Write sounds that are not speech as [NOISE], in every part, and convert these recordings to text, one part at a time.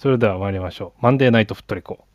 それでは参りましょう。マンデーナイトフットリコ。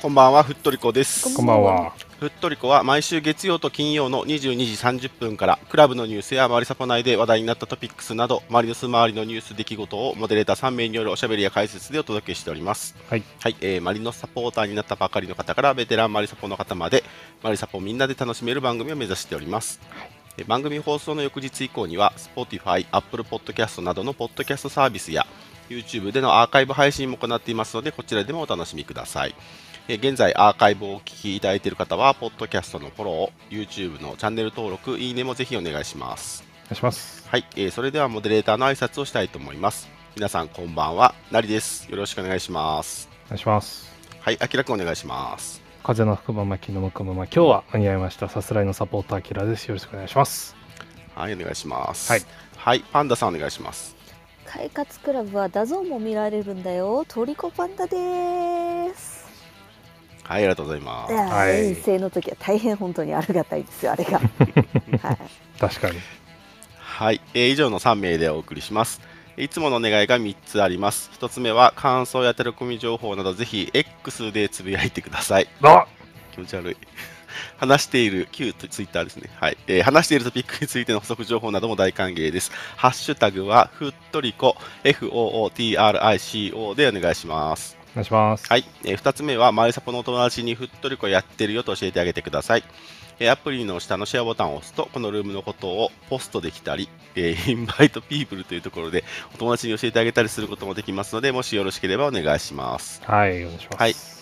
こんばんは、ふっとりこです。こんばんは。ふっとりこは毎週月曜と金曜の22時30分からクラブのニュースやマリサポ内で話題になったトピックスなどマリノス周りのニュース出来事をモデレーター3名によるおしゃべりや解説でお届けしております。はい。はい、えーマリノスサポーターになったばかりの方からベテランマリサポの方までマリサポみんなで楽しめる番組を目指しております。えー番組放送の翌日以降には Spotify、Apple Podcast などのポッドキャストサービスや YouTube でのアーカイブ配信も行っていますのでこちらでもお楽しみください。えー現在アーカイブをお聞きいただいている方はポッドキャストのフォロー、YouTube のチャンネル登録、いいねもぜひお願いします。お願いします。はい、えーそれではモデレーターの挨拶をしたいと思います。皆さんこんばんは、なりです。よろしくお願いします。お願いします。はい、あきらくんお願いします。風の吹くまま気の向くまま今日は間に合いましたさすらいのサポーターあきらですよろしくお願いしますはい、お願いします。はい、はい、パンダさんお願いします。快活クラブは DAZN も見られるんだよトリコパンダですはい、ありがとうございます。はい遠征の時は大変本当にありがたいですよあれが [LAUGHS] はい確かにはい、えー以上の3名でお送りします。いつものお願いが3つあります。1つ目は感想やテレコミ情報などぜひ X でつぶやいてください。あ気持ち悪い。[LAUGHS] 話している、旧ツイッターですね。はい。えー話しているトピックについての補足情報なども大歓迎です。ハッシュタグは、ふっとりこ、FOOTRICO でお願いします。お願いしますはい。え2つ目は、マリサポのお友達にふっとりこやってるよと教えてあげてください。えーアプリの下のシェアボタンを押すと、このルームのことをポストできたり、えーインバイトピープルというところでお友達に教えてあげたりすることもできますので、もしよろしければお願いします。はいお願いしますはい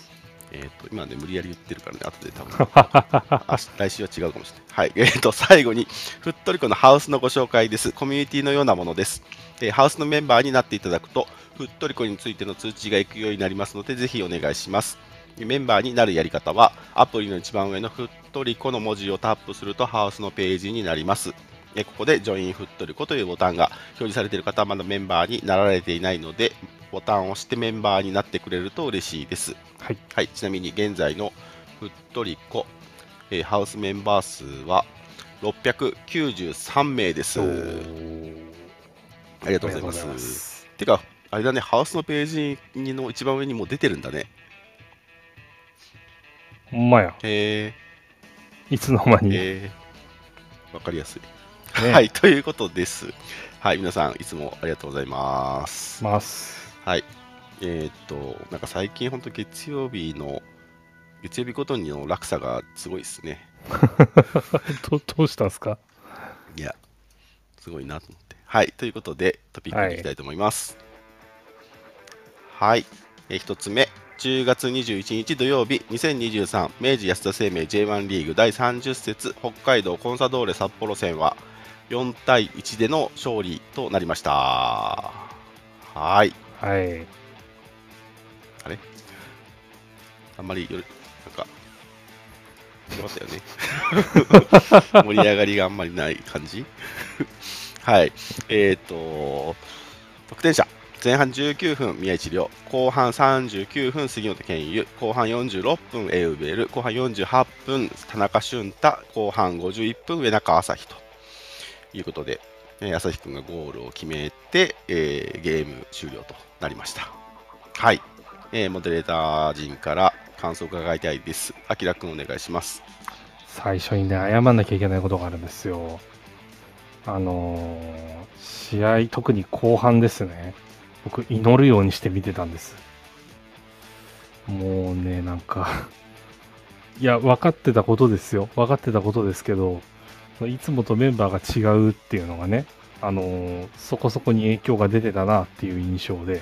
えっ、と、今ね、無理やり言ってるからね、後で多分。[LAUGHS] あ来週は違うかもしれない。はい。[LAUGHS] えっ、と、最後に、ふっとりこのハウスのご紹介です。コミュニティのようなものです。えーハウスのメンバーになっていただくと、ふっとりこについての通知が行くようになりますので、ぜひお願いします。メンバーになるやり方は、アプリの一番上のふっとりこの文字をタップすると、ハウスのページになります。えーここで、ジョインふっとりこというボタンが表示されている方はまだメンバーになられていないので、ボタンを押してメンバーになってくれると嬉しいです。はいはい、ちなみに現在のふっとりこ、えーハウスメンバー数は693名です。おあーりがとうございます。てか、あれだね、ハウスのページの一番上にもう出てるんだね。ほんまやへいつの間え、に、えー、わかりやすい。ねはい、ということです。はい、皆さん、いつもありがとうございます。ますはい。えーっと、なんか最近、本当月曜日の、月曜日ごとにの落差がすごいですね。[LAUGHS] どどうしたんですか？いや、すごいなと思って。はい、ということで、トピックに行きたいと思います。はい、えー一つ目、10月21日土曜日、2023明治安田生命 J1 リーグ第30節北海道コンサドーレ札幌戦は4対1での勝利となりました。はい、はいあれ？あんまりより、なんか、よかったよね。[LAUGHS] 盛り上がりがあんまりない感じ？[LAUGHS] はい。えっ、と、得点者。前半19分、宮市亮。後半39分、杉本健佑。後半46分、エウベル。後半48分、田中俊太。後半51分、上中朝日ということで、えー朝日君がゴールを決めて、えーゲーム終了となりました。はい。えーモデレーター陣から感想を伺いたいです。あきらくんお願いします。最初にね謝んなきゃいけないことがあるんですよあのー試合特に後半ですね僕祈るようにして見てたんですもうねなんかいや分かってたことですよ分かってたことですけどいつもとメンバーが違うっていうのがねあのーそこそこに影響が出てたなっていう印象で、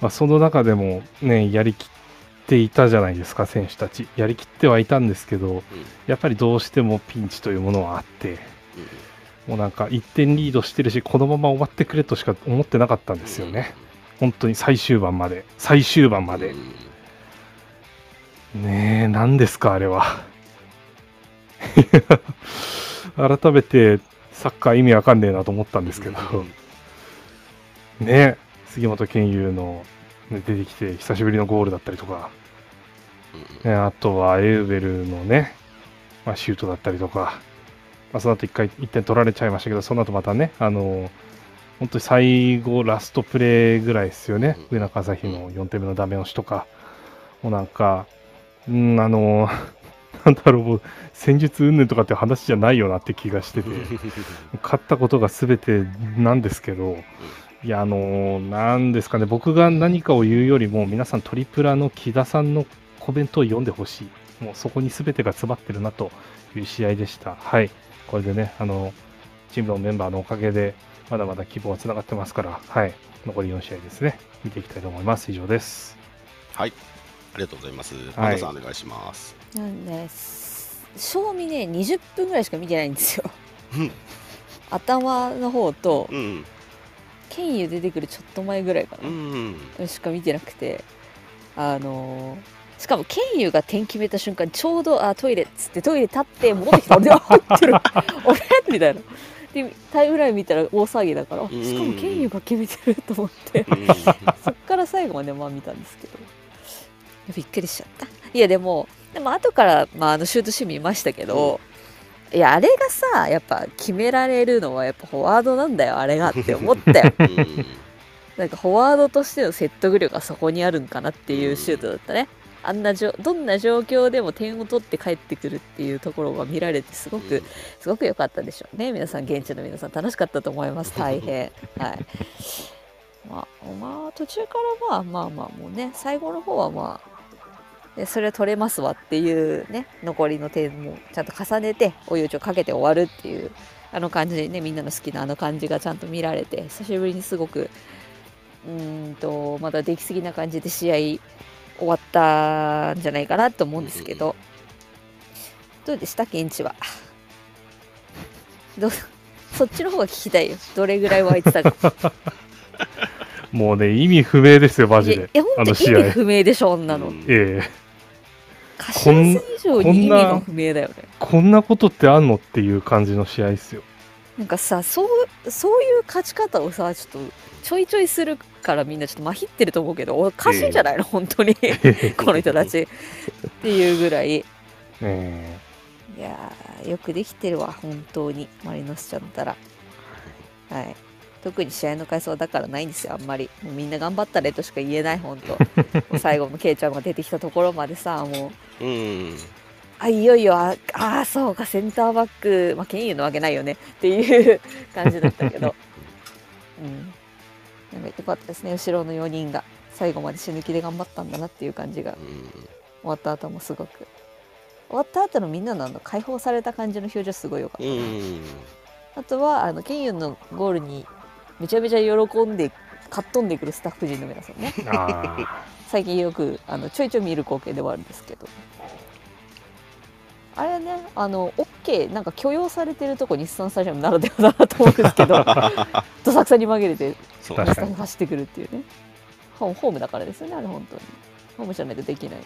まあ、その中でもねやりきっていたじゃないですか選手たち。やりきってはいたんですけど、やっぱりどうしてもピンチというものはあってもうなんか1点リードしてるしこのまま終わってくれとしか思ってなかったんですよね、本当に最終盤まで。最終盤まで、ねえ何ですかあれは。[LAUGHS] 改めてサッカー意味わかんねえなと思ったんですけど、ね、杉本健佑の、ね、出てきて久しぶりのゴールだったりとか、うん。ね、あとはエウベルのね、まあ、シュートだったりとか、まあ、その後1回1点取られちゃいましたけど、その後またね、あの本当に最後、ラストプレーぐらいですよね、うん。上中朝日の4点目のダメ押しとか、もうなんか、うん、あの、なんだろう、もう戦術云々とかって話じゃないよなって気がしてて、[LAUGHS] 勝ったことが全てなんですけど、いや、あのなんですかね、僕が何かを言うよりも、皆さん、トリプラの木田さんのコメントを読んでほしい。もうそこに全てが詰まってるなという試合でした。はい。これでね、あの、チームのメンバーのおかげで、まだまだ希望はつながってますから、はい。残り4試合ですね。見ていきたいと思います。以上です。はい。ありがとうございます。パンダさん、お願いします。なんです。賞味ね20分ぐらいしか見てないんですよ。うん。頭の方とうん。ケンユ出てくるちょっと前ぐらいかうん。なしか見てなくて。あのーしかもケンユが点決めた瞬間ちょうどあトイレっつってトイレ立って戻ってきた。俺は入ってる。[LAUGHS] 俺みたいな。でタイムライン見たら大騒ぎだからあしかもケンユが決めてると思って。そっから最後までまあ見たんですけど。びっくりしちゃった。いやでもでも後から、まあ、あのシュートシーン見ましたけど、いやあれがさやっぱ決められるのはやっぱフォワードなんだよ [LAUGHS] あれがって思ったようん。なんかフォワードとしての説得力がそこにあるんかなっていうシュートだったね。あんなじょどんな状況でも点を取って帰ってくるっていうところが見られてすごく、すごく良かったでしょうね。皆さん現地の皆さん楽しかったと思います大変。[LAUGHS] はい。まあまあ途中からまあまあまあもうね最後の方はまあでそれは取れますわっていうね残りの点もちゃんと重ねて追い打ちをかけて終わるっていうあの感じねみんなの好きなあの感じがちゃんと見られて久しぶりにすごくうーんとまだできすぎな感じで試合終わったんじゃないかなと思うんですけど、どうでした？現地は。[LAUGHS] どそっちの方が聞きたいよ。どれぐらい湧いてたか。[LAUGHS] もうね、意味不明ですよ、マジで。いやい。やあ本当の試合。意味不明でしょ女の。うん。ええ柏戦以上に意味が不明だよねこんなことってあんのっていう感じの試合ですよ。なんかさそうそういう勝ち方をさちょっとちょいちょいするからみんなちょっとまひってると思うけどおかしいんじゃないの、本当に。[LAUGHS] この人たち。っていうぐらい。えいやーよくできてるわ本当に。マリノスちゃんったら。はい特に試合の回数はだからないんですよあんまり。もうみんな頑張ったねとしか言えない本当。[LAUGHS] もう最後のケイちゃんが出てきたところまでさもう。うん。あいよいよああーそうかセンターバックまあケンユのわけないよね。っていう感じだったけど。[LAUGHS] うん。なんかよかったですね。後ろの4人が最後まで死ぬ気で頑張ったんだなっていう感じが。終わった後もすごく。終わった後のみんなのあの解放された感じの表情すごいよかった、うん。あとはあのケンユンのゴールにめちゃめちゃ喜んでかっ飛んでくるスタッフ陣の皆さんね。[LAUGHS] 最近よくあのちょいちょい見る光景ではあるんですけど。あれねあの OK なんか許容されてるとこ日産スタジアムならではだなと思うんですけど。[LAUGHS] どさくさに紛れてそう確かに走ってくるっていうね。ホホームだからですよねあれ本当に。ホームじゃないとできない。い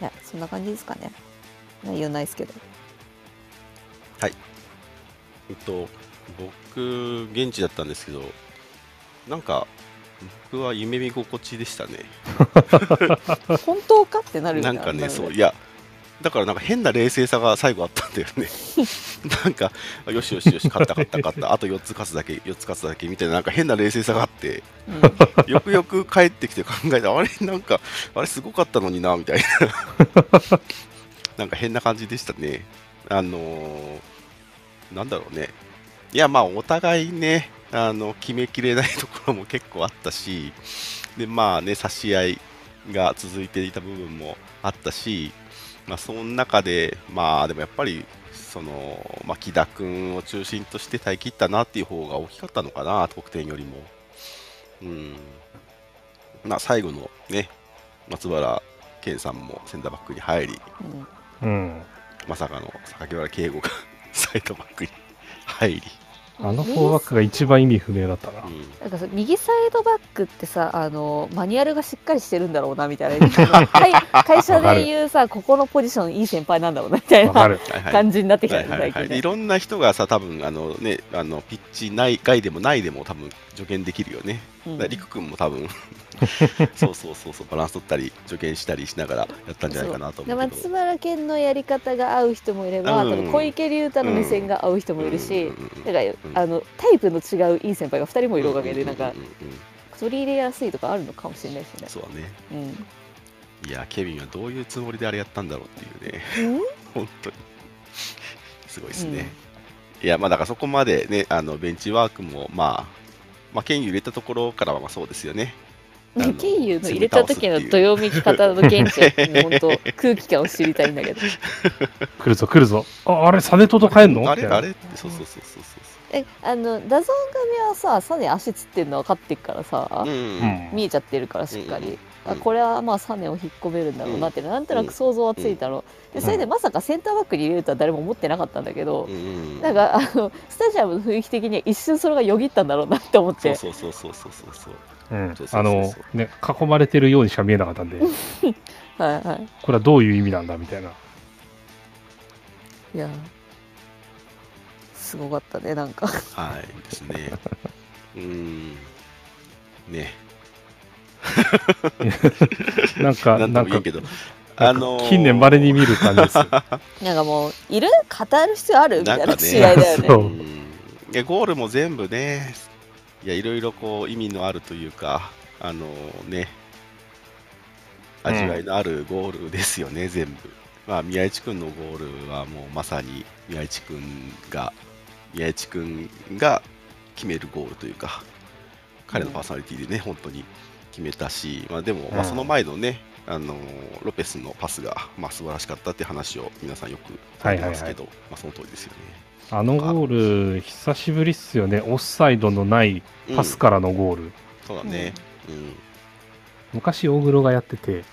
やそんな感じですかね。内容ないですけど。えっと、僕、現地だったんですけど、なんか、僕は夢見心地でしたね。[LAUGHS] 本当かってなるなんかね、そう、いや、だからなんか変な冷静さが最後あったんだよね。[LAUGHS] なんか、よしよしよし、勝った勝った勝った、あと4つ勝つだけ、4つ勝つだけみたいな、なんか変な冷静さがあって、うんよくよく帰ってきて考えたあれ、なんか、あれすごかったのにな、みたいな。[LAUGHS] なんか変な感じでしたね。あのーなんだろうね。いや、まあ、お互いね、あの決めきれないところも結構あったし、で、まあね、差し合いが続いていた部分もあったし、まあ、その中で、まあ、でもやっぱり、その、まあ、木田君を中心として耐え切ったなっていう方が大きかったのかな、得点よりも。うん。まあ、最後のね、松原健さんもセンターバックに入り、うんうん。まさかの榊原圭吾が [LAUGHS] サイドバックに入り、あのフォーバックが一番意味不明だったな。う。ん。なんかさ右サイドバックってさあのマニュアルがしっかりしてるんだろうなみたいな。会 [LAUGHS] 会社でいうさここのポジションいい先輩なんだろうなみたいな感じになってきたはいはいはい、ね最近ね。でいろんな人がさ、多分あのね、あのピッチ内外でも内でも多分助言できるよね。うんりく君も多分 [LAUGHS] そうそうそうそう、バランス取ったり、助言したりしながらやったんじゃないかなとで思う。松村健のやり方が合う人もいれば、うん小池龍太の目線が合う人もいるし、うんうんから、あのタイプの違ういい先輩が2人もいるおかげでなんかうううんうん取り入れやすいとかあるのかもしれないしね。そうだね。うんいや、ケビンはどういうつもりであれやったんだろうっていうね、[LAUGHS] 本当に。すごいですね。いや、まあだからそこまでね、あのベンチワークも、まあ、まあ、ケイユ入れたところからはまあそうですよね。あのケイユの入れた時のどよめき方の現地は本当 [LAUGHS] 空気感を知りたいんだけど来るぞ来るぞ。あ、あれ、サネと代えんの？あれあれってそうそうそうそうえあの DAZN 組はさサネ足つってんの分かってっからさ、そう。うん。うん見えちゃってるからしっかり、うんあこれはまあサネを引っ込めるんだろうなってなんとなく想像はついたの、うん。でそれでまさかセンターバックに入れるとは誰も思ってなかったんだけど、なんかあのスタジアムの雰囲気的には一瞬それがよぎったんだろうなって思って。そうそうそうそうそうそう。うん。あの、ね、囲まれてるようにしか見えなかったんで、こ [LAUGHS] はい。はれはどういう意味なんだみたいな。いいやすごかったねなんか。はいですね。うーん。ね。[LAUGHS] なんか、なんかあのー近年稀に見る感じです。よ。[LAUGHS] なんかもういる語る必要あるみたいななんかね。試合だよね。そう。うん。いやゴールも全部ね、いやいろいろこう意味のあるというか、あのね、味わいのあるゴールですよね、全部。まあ、宮市君のゴールはもうまさに宮市君が、宮市君が決めるゴールというか、彼のパーソナリティでね、本当に決めたし、まあ、でも、まあ、うんその前のね、あのロペスのパスが、まあ、素晴らしかったって話を皆さんよくされてますけど、まあ、その通りですよね。あのゴール、久しぶりっすよね。オフサイドのないパスからのゴール。そうだね。昔、大黒がやってて、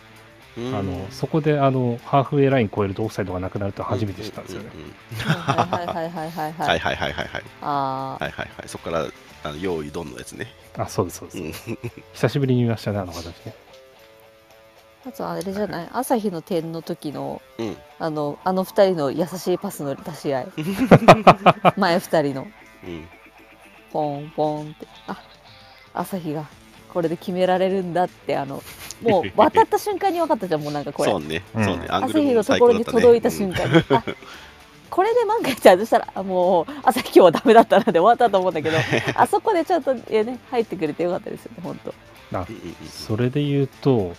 うん。あのそこであのハーフウェイライン超えるとオフサイドがなくなると初めて知ったんですよね。うんうんうんはいはいはいはいはい [LAUGHS] ははいいはいはいはいはい。ああはいはいはい。そこから、あの用意ドンのやつね。あ、そうです、そううです。ん。久しぶりに見ましたね、あの形ね。あとあれじゃない？朝日の点の時のうん。あのあの二人の優しいパスの出し合い [LAUGHS] 前二人のうん。ポンポンってあ朝日がこれで決められるんだってあのもう渡った瞬間に分かったじゃんもうなんかこれ [LAUGHS] そうね。うんそうね。アング朝日のところに。届いた瞬間に、あこれで万が一外したらあもう朝日今日はダメだったなで終わったと思うんだけど [LAUGHS] あそこでちょっと、えね、入ってくれてよかったですよね本当それで言うと、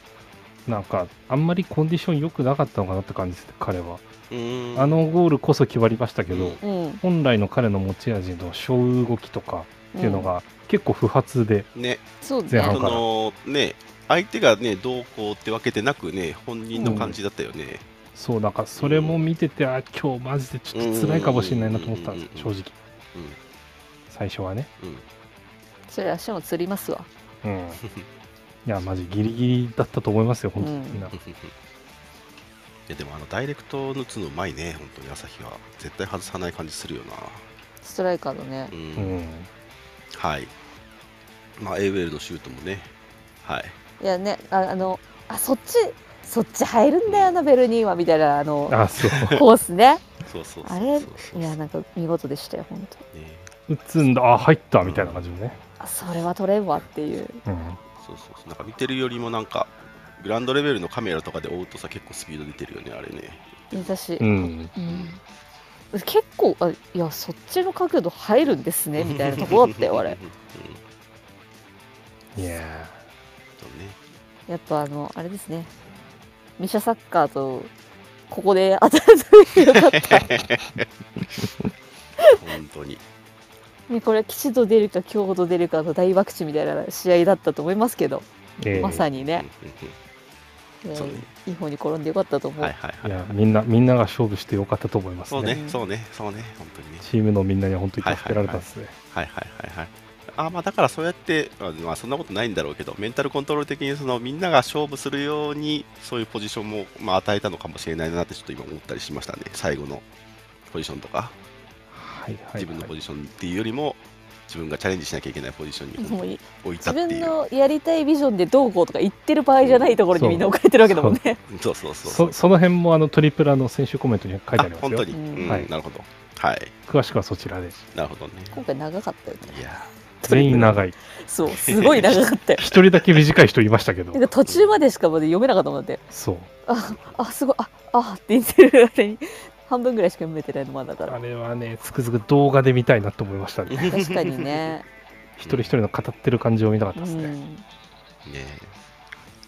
なんか、あんまりコンディション良くなかったのかなって感じですね、彼は。うんあのゴールこそ決まりましたけど、うんうん本来の彼の持ち味の小動きとかっていうのが結構不発で、ね。そうねそ前半からのね、相手がね、どうこうってわけでなくね、本人の感じだったよね。そう、なんかそれも見てて、あ、今日マジでちょっと辛いかもしれないなと思ったんですよ、うん正直。最初はね。それ足もつりますわうん。[LAUGHS] いや、マジギリギリだったと思いますよ、本当にうんみんな。[LAUGHS] いやでもあのダイレクト打つのうまいね、本当に朝日は。絶対外さない感じするよな。ストライカーだねう。うんん。はい。まあ、エイウェルのシュートもね。はい。いやねああのあそっちそっち入るんだよなベルニーはみたいなあのあ、そう。コースねそうそうあれ？いやなんか見事でしたよ本当ね打つんだ、あ、入ったみたいな感じのね。あそれは取れんわっていううん。そうそうそう。なんか見てるよりもなんか、グラウンドレベルのカメラとかで追うとさ、結構スピード出てるよね、あれね。私、ううんん。結構あいやそっちの角度入るんですねみたいなところだったよあれうんうんいやね。やっぱあのあれですねミシャサッカーとここで当たらずによかった本当に。ねこれ吉と出るか強と出るかの大博打みたいな試合だったと思いますけど、ーええまさにね、えーそうねいい方に転んでよかったと思う、はいはいはいい。や、みんな、みんなが勝負してよかったと思いますね。そうね、そうね、そうね、本当にね。チームのみんなには本当に助けられたですね。はいはいはいはい。あまあ、だからそうやって、あまあ、そんなことないんだろうけど、メンタルコントロール的にそのみんなが勝負するように、そういうポジションも、まあ、与えたのかもしれないなって、ちょっと今思ったりしましたね、最後のポジションとか。はいはい自分のポジションっていうよりも自分がチャレンジしなきゃいけないポジションに置いた自分っていう。のやりたいビジョンでどうこうとか言ってる場合じゃないところにみんな置かれてるわけだもんね。そう。そうそうそその辺もあのトリプラの選手コメントに書いてありますよ。本当に、うん。うん。はいなるほど。はい。詳しくはそちらでなるほどね。今回長かったよね。いや全員長いそう、すごい長かったよ。[LAUGHS] 一人だけ短い人いましたけど途中までしかまで読めなかったもんだって。そうあ、あ、すごい、あ、あって言ってる間に半分ぐらいしか読めてないのまだだから。あれはねつくづく動画で見たいなと思いましたね確かにね。一人一人の語ってる感じを見たかったですね、うん。ね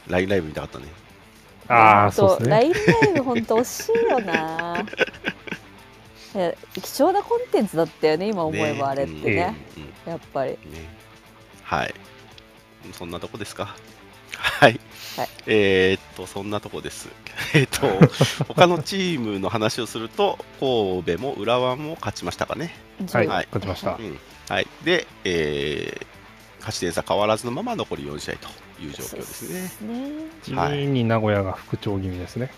ラインライブ見たかったねああそうですねラインライブ本当惜しいよな。貴重なコンテンツだったよね今思えばあれってね。うんうん。やっぱり。ね。はい。そんなとこですか？はい、はい。えーっとそんなとこです。[LAUGHS] えーっと他のチームの話をすると神戸も浦和も勝ちましたかね。はい、はい。勝ちました。うん。はい。で、えー勝ち点差変わらずのまま残り4試合という状況ですね。そうね。地味に名古屋が復調気味ですね、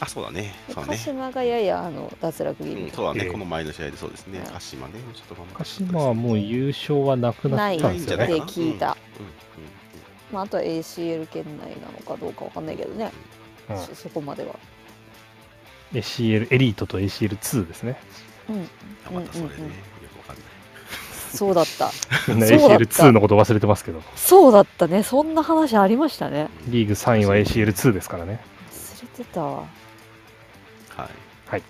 あそうだね。そう鹿ね。島がややあの脱落気味、うん、そうだね、ええ。この前の試合でそうですね、はい。鹿島ね、ちょっと頑張って。鹿島はもう優勝はなくなったんですよね。ないんじゃないかな。って聞いた、うんうんまあ、あとは ACL 圏内なのかどうかわかんないけどね、うんそそこまでは。ACL エリートと ACL2 ですね。うん。あまたそれね、うんうんうん。そうだった。[LAUGHS] ACL2 のこと忘れてますけど。そうだったね。そんな話ありましたね。リーグ3位は ACL2 ですからね。忘れてたわはい。はい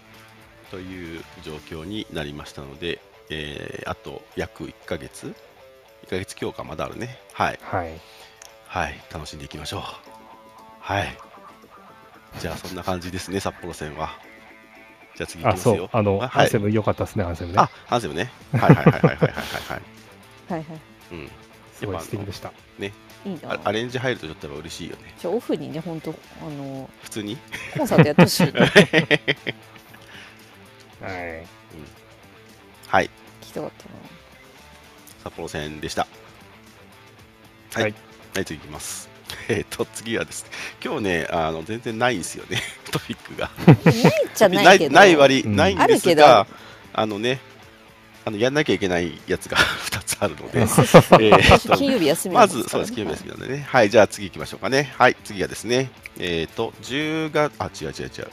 という状況になりましたので、えーあと約1ヶ月 ?1 ヶ月強化まだあるね。はい。はいはい。楽しんでいきましょう。はい。じゃあ、そんな感じですね、札幌戦は。じゃあ次いきあますよ。そうあの、はいハンセム良かったですねハンセムねあ、ハンセムね。はいはいはいはいはいはいはい。はいはいうん。すごい素敵でしたいいな。あアレンジ入るとちょっと嬉しいよね。じゃあオフにね本当あの普通に？コンサートやってほしいね [LAUGHS] はい。はい。聞きたかったな。札幌戦でした。はい。はい。はい、次いきます。[LAUGHS] えっ、と、次はですね、今日ね、あの全然ないんですよね、[LAUGHS] トピックが。ないじゃないけど。ない割、うん。ないんですが、あのね、あのやんなきゃいけないやつが [LAUGHS] 2つあるので、[LAUGHS] 金曜日休みなまず、そうです、金曜日休みなんでね。はい、じゃあ次行きましょうかね。はい、次はですね、えっ、と、10月、あ、違う違う違う。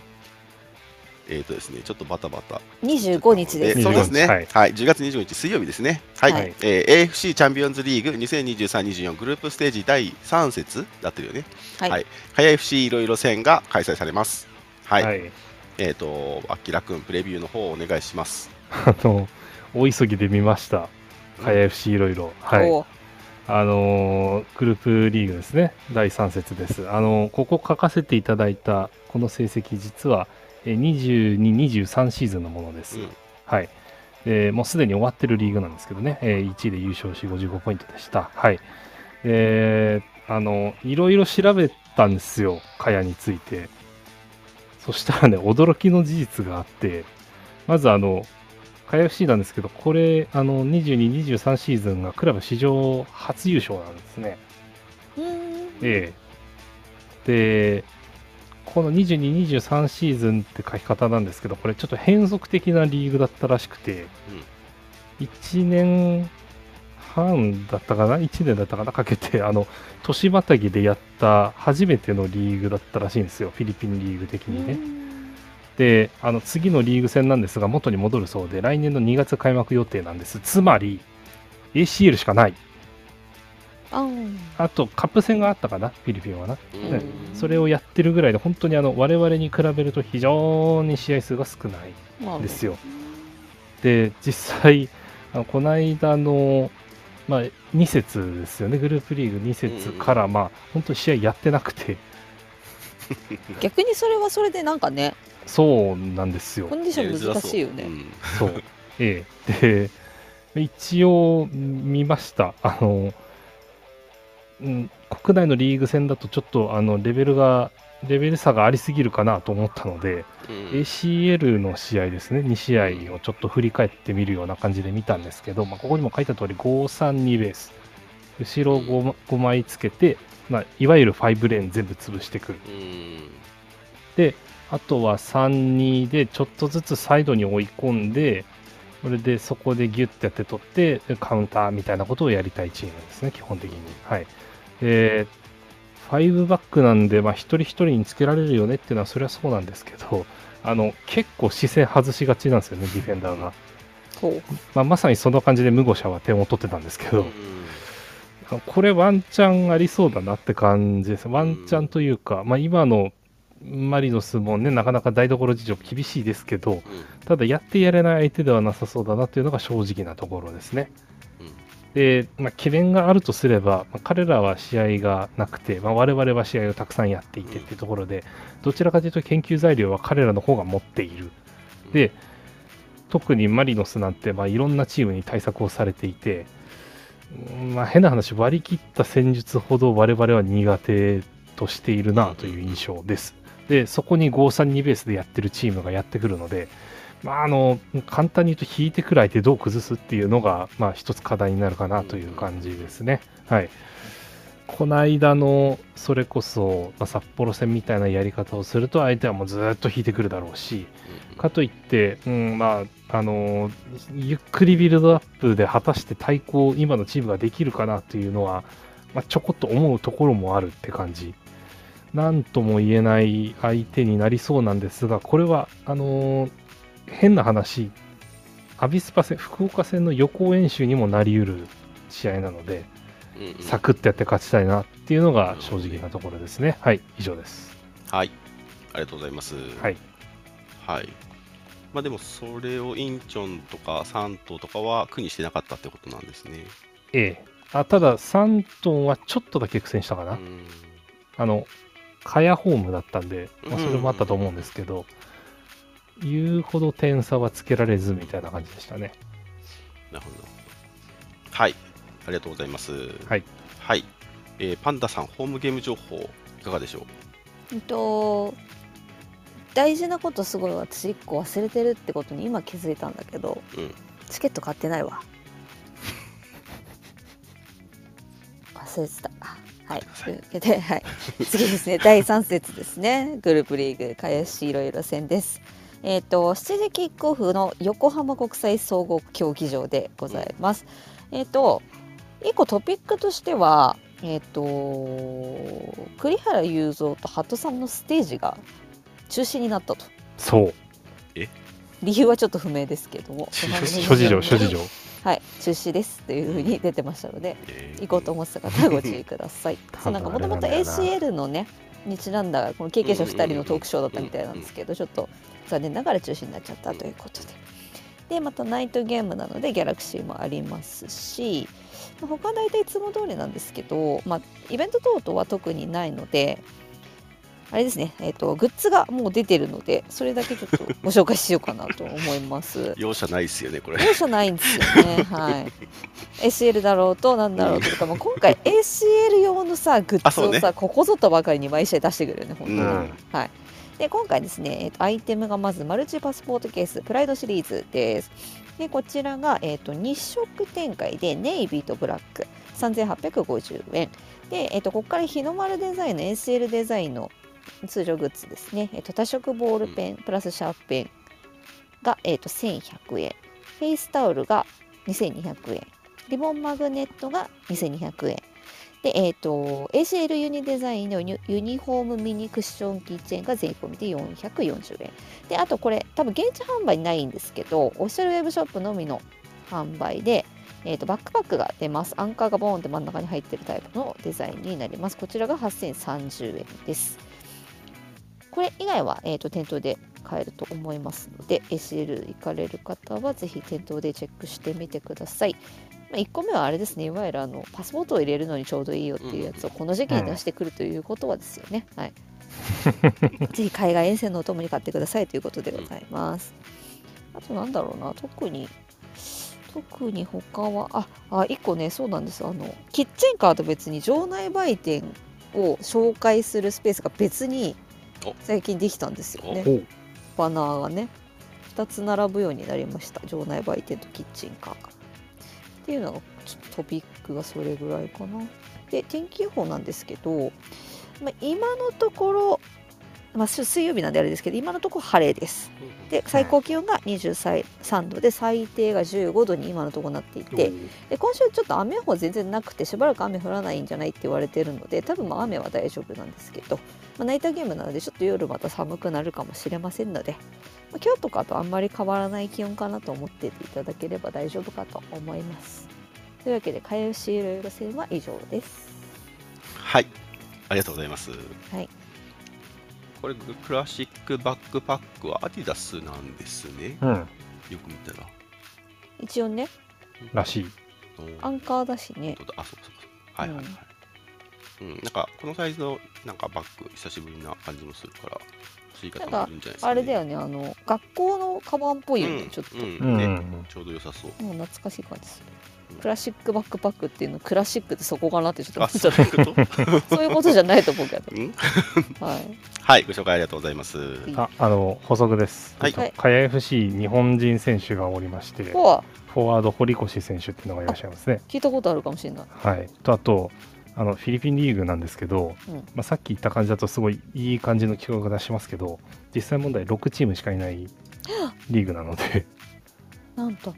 えっ、とですね、ちょっとバタバタ。25日ですえそうですね、25ははい。い10月25日水曜日ですね、はい。はい。えー AFC チャンピオンズリーグ2023-24グループステージ第3節だってるよね、はい、はい。はや FC いろいろ戦が開催されます。はい、はい。えっ、と、あきらくん、プレビューの方お願いします。あの大急ぎで見ましたはや FC いろいろはいあのーグループリーグですね、第3節です。あのーここ書かせていただいたこの成績、実はえー22、23シーズンのものです。うんはい。でもうすでに終わってるリーグなんですけどね、えー1位で優勝し55ポイントでした。はい。で、あの、いろいろ調べたんですよ、かやについて。そしたらね、驚きの事実があって、まずあの、かや FC なんですけど、これ、あの、22、23シーズンがクラブ史上初優勝なんですね。ええ。で、この22、23シーズンって書き方なんですけど、これちょっと変則的なリーグだったらしくて、1年半だったかな ?1 年だったかな？かけて、あの、年またぎでやった初めてのリーグだったらしいんですよ。フィリピンリーグ的にね。で、あの、次のリーグ戦なんですが、元に戻るそうで、来年の2月開幕予定なんです。つまり、ACL しかない。あと、カップ戦があったかな？フィリピンはな。うんねそれをやってるぐらいで、本当にあの我々に比べると非常に試合数が少ないまあんですよ。で、実際、あのこの間の、まあ、2節ですよね、グループリーグ2節から、まあ、本当に試合やってなくて、[LAUGHS] 逆にそれはそれでなんかねそうなんですよコ。ンディション難しいよね、うんそう。[LAUGHS] ええ。で、一応見ました。あの、うん、国内のリーグ戦だとちょっとあのレベルが、レベル差がありすぎるかなと思ったので、うん ACL の試合ですね、2試合をちょっと振り返ってみるような感じで見たんですけど、まあ、ここにも書いた通り、532ベース、後ろ 5, 5枚つけて、まあ、いわゆる5レーン全部潰してくる。うん。あとは3-2でちょっとずつサイドに追い込んで、それでそこでギュッてやって取ってカウンターみたいなことをやりたいチームですね基本的に。はい。で5バックなんで、まあ、一人一人につけられるよねっていうのはそれはそうなんですけどあの結構視線外しがちなんですよねディフェンダーが、まあ、まさにその感じでムゴシャは点を取ってたんですけど、うんこれワンチャンありそうだなって感じです。ワンチャンというか、まあ、今のマリノスもね、なかなか台所事情厳しいですけど、うんただやってやれない相手ではなさそうだなというのが正直なところですね。うんで、まあ、懸念があるとすれば、まあ彼らは試合がなくて、まあ、我々は試合をたくさんやっていてっていうところで、どちらかというと研究材料は彼らの方が持っている。で、特にマリノスなんて、まあ、いろんなチームに対策をされていて、うんまあ、変な話、割り切った戦術ほど我々は苦手としているなという印象です。で、そこに5-3-2ベースでやってるチームがやってくるので、まあ、あの簡単に言うと引いてくらいでどう崩すっていうのが、まあ、一つ課題になるかなという感じですね。はい。この間のそれこそ、まあ、札幌戦みたいなやり方をすると相手はもうずっと引いてくるだろうし、かといって、うん、まあ、あのゆっくりビルドアップで果たして対抗、今のチームができるかなというのは、まあ、ちょこっと思うところもあるって感じ。なんとも言えない相手になりそうなんですが、これは、あの変な話、アビスパ戦、福岡戦の予行演習にもなり得る試合なので、サクッとやって勝ちたいなっていうのが正直なところですね。はい、以上です。はい。ありがとうございます。はい。はい。まあでも、それをインチョンとかサントとかは苦にしてなかったってことなんですね。ええ。あただ、3トンはちょっとだけ苦戦したかな。うんあの、カヤホームだったんで、まあ、それもあったと思うんですけど、言うほど点差はつけられずみたいな感じでしたね。なるほど。はい。ありがとうございます。はい。はい。えーパンダさん、ホームゲーム情報、いかがでしょう？えっと大事なことすごい私1個忘れてるってことに今気づいたんだけど、うん。チケット買ってないわ。[LAUGHS] 忘れてた。はい。とい。うわけで、はい、次ですね。[LAUGHS] 第3節ですね。グループリーグ林いろいろ戦です。えっ、と7時キックオフの横浜国際総合競技場でございます、えっ、と一個トピックとしてはえっ、と栗原雄三と鳩さんのステージが中止になったと。そう。理由はちょっと不明ですけども。諸事情、諸事情。はい中止ですというふうに出てましたのでえー。行こうと思ってた方はご注意ください。[LAUGHS] そうな。んかもともと ACL のねにちなんだこの経験者2人のトークショーだったみたいなんですけどちょっと残念ながら中止になっちゃったということででまたナイトゲームなのでギャラクシーもありますしまあ他は大体いつも通りなんですけど、まあ、イベント等々は特にないのであれですね、えっとグッズがもう出てるのでそれだけちょっと [LAUGHS] ご紹介しようかなと思います。容赦ないですよね、これ。容赦ないんですよね。[LAUGHS] はい。ACL だろうとなんだろうととかも今回 ACL 用のさグッズをさ、ねここぞとばかりに毎試合出してくるよね本当に。うんはい。で今回ですね、えっとアイテムがまずマルチパスポートケースプライドシリーズです。でこちらが、えっと2色展開でネイビーとブラック3850円。で、えっとここから日の丸デザインの ACL デザインの通常グッズですね。えっと多色ボールペン、プラスシャープペンが、えっと1100円。フェイスタオルが2200円。リボンマグネットが2200円。で、えっ、と、ACL ユニデザインのユニフォームミニクッションキーチェーンが税込みで440円。で、あとこれ、多分現地販売ないんですけど、オフィシャルウェブショップのみの販売で、えー、とバックパックが出ます。アンカーがボーンって真ん中に入ってるタイプのデザインになります。こちらが8030円です。これ以外は、えー、と店頭で買えると思いますので ACL 行かれる方はぜひ店頭でチェックしてみてください。まあ、1個目はあれですねいわゆるあのパスポートを入れるのにちょうどいいよっていうやつをこの時期に出してくるということはですよね。はい、[LAUGHS] ぜひ海外遠征のお供に買ってくださいということでございます。あとなんだろうな特に特に他はああ1個ねそうなんですあのキッチンカーと別に場内売店を紹介するスペースが別にお最近できたんですよね。お。バナーがね。2つ並ぶようになりました。場内売店とキッチンカーが。っていうのがちょっとトピックがそれぐらいかな。で天気予報なんですけど、まあ、今のところまあ、水曜日なんであれですけど今のところ晴れですで最高気温が23度で最低が15度に今のところなっていてで今週ちょっと雨予報全然なくてしばらく雨降らないんじゃないって言われてるので多分まあ雨は大丈夫なんですけど、まあ、ナイターゲームなのでちょっと夜また寒くなるかもしれませんので、まあ、今日とかとあんまり変わらない気温かなと思っていただければ大丈夫かと思いますというわけで、かゆしいろいろ戦は以上です。はい。ありがとうございます。はい。これ、クラシックバックパックはアディダスなんですね。うん。よく見たら。一応ね、らしい。アンカーだしね。あ、そうそうそう。はいはいはい。うん、なんか、このサイズのなんかバッグ、久しぶりな感じもするから、欲しい方もいるんじゃないですか、ね。あれだよね、あの、学校のカバンっぽいよね、うんちょっと。うんうん、ねうん。ちょうど良さそう。もう懐かしい感じするうん。クラシックバックパックっていうの、クラシックってそこかなってちょっと思あ、っちゃっそういうこと？た。[LAUGHS] そういうことじゃないと思うけど。うん？[LAUGHS] はい。はい、ご紹介ありがとうございます。あ、あの、補足です。はいえっとかや FC 日本人選手がおりまして、フォワード堀越選手っていうのがいらっしゃいますね。聞いたことあるかもしれない。はい。と、あと、あのフィリピンリーグなんですけど、うんまあ、さっき言った感じだとすごいいい感じの企画が出しますけど実際問題6チームしかいないリーグなのでなんと。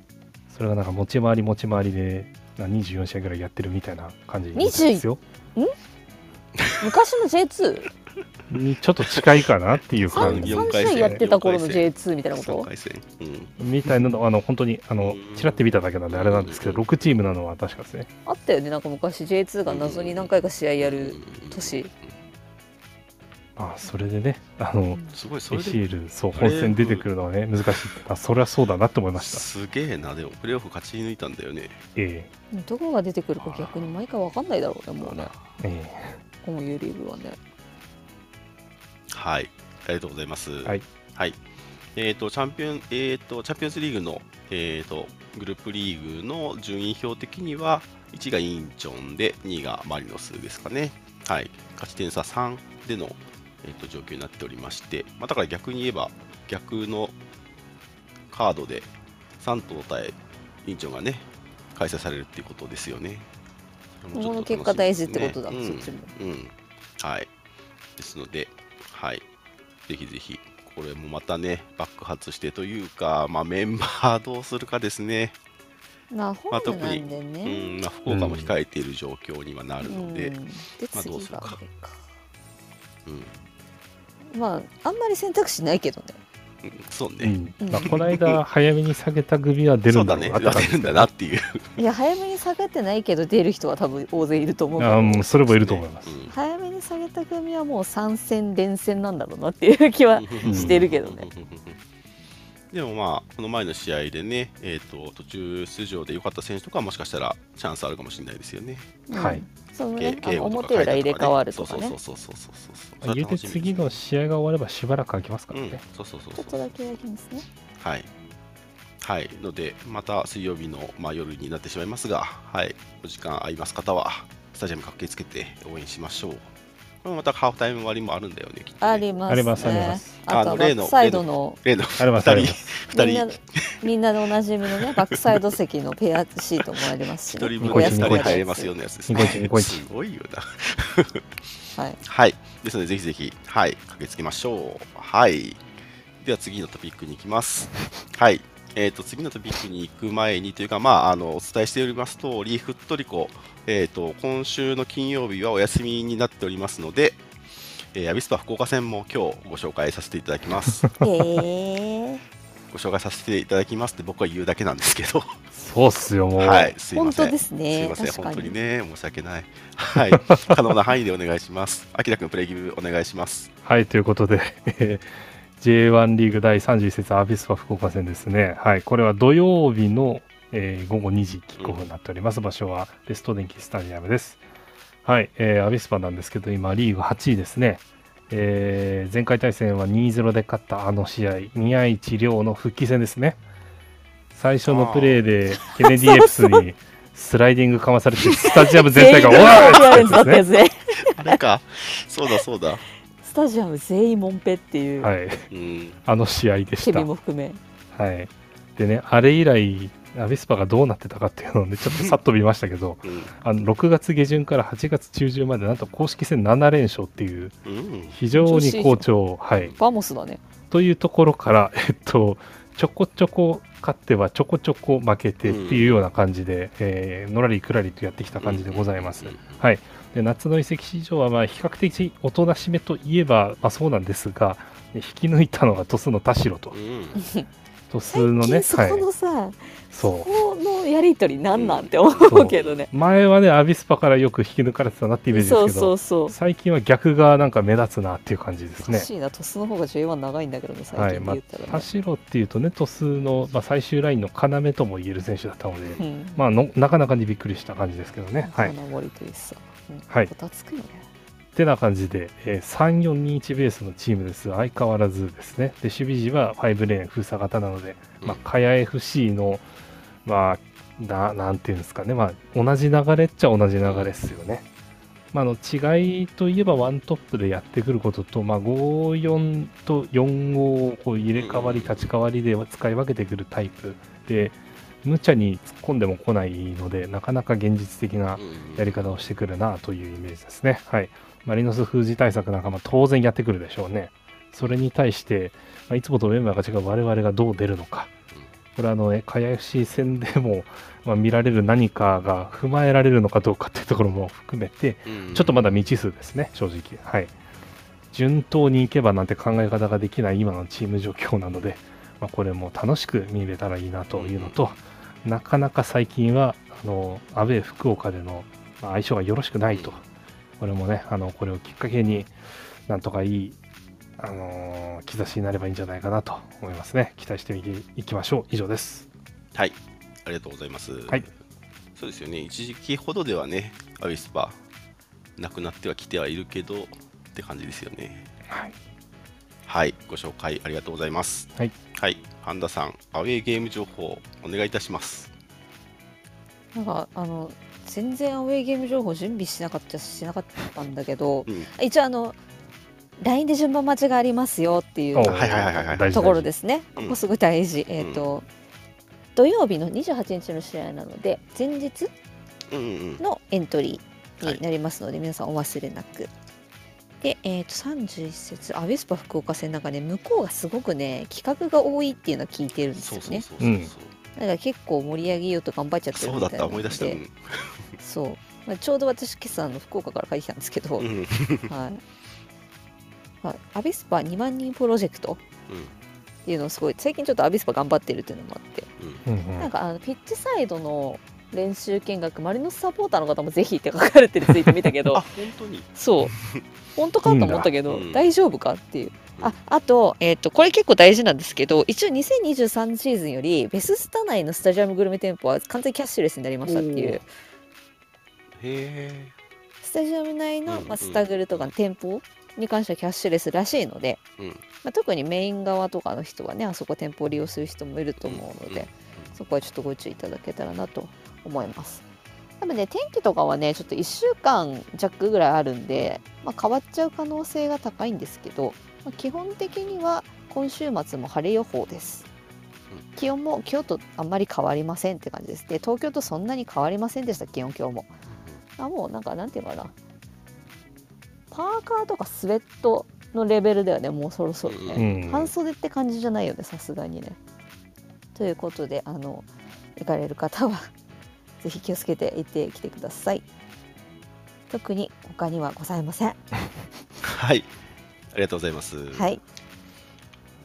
それがなんか持ち回り持ち回りでな24試合ぐらいやってるみたいな感じですよ。昔の J2? にちょっと近いかなっていう感3じ四試合やってた頃の四回 J2 みたいなこ3と。うん。みたいなのあの本当にあのうん。ちらって見ただけなんであれなんですけど6チームなのは確かですね。あったよね、なんか昔 J2 が謎に何回か試合やる年。あそれでねあのすごい、それで ACL そうあれ本戦出てくるのはね難しいあそれはそうだなって思いましたすげえな、でもプレーオフ勝ち抜いたんだよね。えどこが出てくるか逆に毎回わかんないだろうね、もうね。ええこういうリーグはね。はい、ありがとうございます。はい。はい。えっ、と、チャンピオン、えっ、と、チャンピオンズリーグの、えっ、と、グループリーグの順位表的には、1がインチョンで、2がマリノスですかね。はい。勝ち点差3での、えー、と状況になっておりまして、まあ、だから逆に言えば、逆のカードで、3頭対インチョンがね、開催されるっていうことですよね。この結果大事ってことだ、うんそっちも。うん。はい。ですので、はい。ぜひぜひ、これもまたね、爆発してというか、まあ、メンバーどうするかですね。まあ、ホームなんでうね。ん、まあ、福岡も控えている状況にはなるので、うんで、まあどう次するか。うん、まあ、あんまり選択肢ないけどね。うんそうね。うんうんまあ、この間早めに下げた組は出るんだろうなってそうだね、出るんだなっていう。いや、早めに下げてないけど、出る人は多分大勢いると思うあもうそれもいると思います、うん早めに下げた組はもう参戦連戦なんだろうなっていう気はしてるけどね。でもまあ、この前の試合でね、えー、と途中出場で良かった選手とかはもしかしたらチャンスあるかもしれないですよね。うんはい。そのね、表裏入れ替わるとかねそう。そうそうそうそうそうまあ言うて次の試合が終わればしばらく空きますからうんね、、そうそうそうちょっそう。とだけやりますね。はい。はい。ので、また水曜日の、まあ、夜になってしまいますが、はい。お時間合います方は、スタジアム駆けつけて応援しましょう。これもまたハーフタイム割もあるんだよね、きっとねありますね。ありますありますあとはあの例のサイドの例のありますあり2ます人、みんな2人、みんなでおなじみのね、バックサイド席のペアシートもありますし、1ね。人分で2ニコイチ人入れますよのやつですね。ニコイチニコイチすごいよな。はい。はい。ですので、ぜひぜひ、はい、駆けつけましょう。はい。では、次のトピックに行きます。はい。えー、と次のトピックに行く前にというか、まあ、あのお伝えしております通り、ふっとりこ、えー、と今週の金曜日はお休みになっておりますので、えーアビスパ福岡戦も今日ご紹介させていただきます。[LAUGHS] えー、ご紹介させていただきますって僕は言うだけなんですけど、そうっすよもう、はい、すいません。本当ですね。すいません、本当にに。ね、申し訳ない。はい、[LAUGHS] 可能な範囲でお願いします。あきらくん、プレイギブお願いします。はい、ということで、えー J1 リーグ第31節アビスパ福岡戦ですね。はい、これは土曜日の、えー午後2時キックオフになっております。場所はレスト電気スタジアムです。はい、えーアビスパなんですけど、今リーグ8位ですね。えー前回対戦は2-0で勝ったあの試合、宮市亮の復帰戦ですね。最初のプレーでケネディエプスにスライディングかまされて、[LAUGHS] スタジアム全体が、わーってやつですね。あれか、そうだそうだ。スタジアム全員モンペっていう、はい、うん、あの試合でしたケビン。も含め。はい。でね、あれ以来アビスパがどうなってたかっていうのをね、ちょっとさっと見ましたけど、うん。あの6月下旬から8月中旬まで、なんと公式戦7連勝っていう、うん。非常に好調、はい、バモスだね。というところから、えっと、ちょこちょこ勝ってはちょこちょこ負けてっていうような感じで、えーのらりくらりとやってきた感じでございます。うんはい、で夏の移籍市場はまあ比較的おとなしめといえば、まあ、そうなんですが、引き抜いたのが鳥栖の田代とう、ん。[LAUGHS] 鳥栖のね、そこはい、のさ、そう。このやりとりなんなんって思そううけどね。前はね、アビスパからよく引き抜かれてたなってイメージですけど、そうそうそう。最近は逆がなんか目立つなっていう感じですね。おかしいな、トスの方が J1 長いんだけどね、最はい、近でまあ言ったらね。田代っていうとね、鳥栖の、まあ、最終ラインの要とも言える選手だったので、うん。まあの、なかなかにびっくりした感じですけどね。はい。守りというさ。うんはいこたつくよね。てな感じで、えー、3421ベースのチームです。相変わらずですね。で、守備時は5レーン封鎖型なので、まあ、かや FC の、まあ、ななんていうんですかね、まあ、同じ流れっちゃ同じ流れですよね。まあ、あの違いといえばワントップでやってくることと、まあ、5-4と4-5をこう入れ替わり立ち替わりで使い分けてくるタイプで無茶に突っ込んでも来ないのでなかなか現実的なうんやり方をしてくるなというイメージですね。はい。マリノス封じ対策なんかも当然やってくるでしょうね。それに対して、まあ、いつもとメンバーが違う我々がどう出るのか。これはあの、えかや FC 戦でも、まあ、見られる何かが踏まえられるのかどうかっていうところも含めて、うんちょっとまだ未知数ですね、正直。はい。順当にいけばなんて考え方ができない今のチーム状況なので、まあ、これも楽しく見れたらいいなというのと、なかなか最近は、あの、アウェー福岡でのまあ相性がよろしくないと。これもね、あの、これをきっかけになんとかいい、あのー兆しになればいいんじゃないかなと思いますね。期待してみていきましょう。以上です。はい、ありがとうございます。はいそうですよね、一時期ほどではね、アビスパ、なくなってはきてはいるけどって感じですよね。はい。はい、ご紹介ありがとうございます。はい、はい、半田さん、アウェーゲーム情報お願いいたします。なんか、あの、全然アウェイゲーム情報準備しなかったしなかったんだけど、うん、一応あの、LINE で順番待ちがありますよっていうところですね。うんここすごい大事。えっ、と、土曜日の28日の試合なので、前日うんうんうん。のエントリーになりますので、皆さんお忘れなく。で、えっ、と、31節、アビスパ福岡戦なんかね、向こうがすごくね、企画が多いっていうのは聞いてるんですそうよね。そうそうそう。うんだから結構盛り上げようと頑張っちゃってるみたいなそうだった、思い出した。うん。そう、まあ、ちょうど私今朝あの福岡から帰ってきたんですけど、うん。はい、はい、アビスパ2万人プロジェクトっていうのをすごい最近ちょっとアビスパ頑張ってるっていうのもあって、うん。うんうん。なんかあのピッチサイドの練習見学マリノスサポーターの方もぜひって書かれてるツイート見たけあ、ど本当に？そう本当かと思ったけど、うん大丈夫かっていう。うんああと,、えっとこれ結構大事なんですけど一応2023シーズンよりベススタ内のスタジアムグルメ店舗は完全にキャッシュレスになりましたっていうおへえ。スタジアム内の、うんまあ、スタグルとかの店舗に関してはキャッシュレスらしいので、うん。まあ、特にメイン側とかの人はねあそこ店舗を利用する人もいると思うので、そこはちょっとご注意いただけたらなと思います。多分ね天気とかはねちょっと1週間弱ぐらいあるんで、まあ、変わっちゃう可能性が高いんですけど、まあ、基本的には今週末も晴れ予報です。気温も今日とあんまり変わりませんって感じです。で東京とそんなに変わりませんでした気温今日も。あもうなんかなんていうのかなパーカーとかスウェットのレベルだよねもうそろそろね、うん半袖って感じじゃないよねさすがにねということであの行かれる方はぜひ気をつけて行ってきてください特に他にはございませんはい。ありがとうございます。はい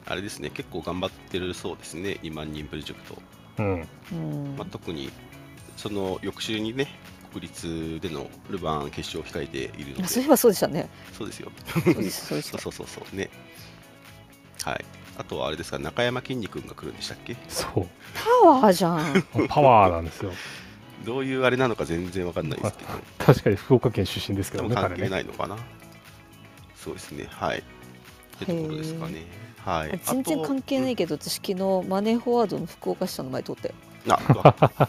あれですね、結構頑張ってるそうですね、2万人プロジェクト。うん。うんまあ、特にその翌週にね、国立でのルヴァン決勝を控えているので、あそういえばそうでしたねそうですよ。そうですそうそうそうそうそうね。はい。あとはあれですか、中山きんに君が来るんでしたっけ？そう。パワーじゃん [LAUGHS] パワーなんですよ。どういうあれなのか全然わかんないですけど、確かに福岡県出身ですけどね、関係。ないのかな。そうですね、はい。ってところですかね。はい。全然関係ないい。けど私昨日マネーフォワードの福岡支社の前通ってあ、[LAUGHS]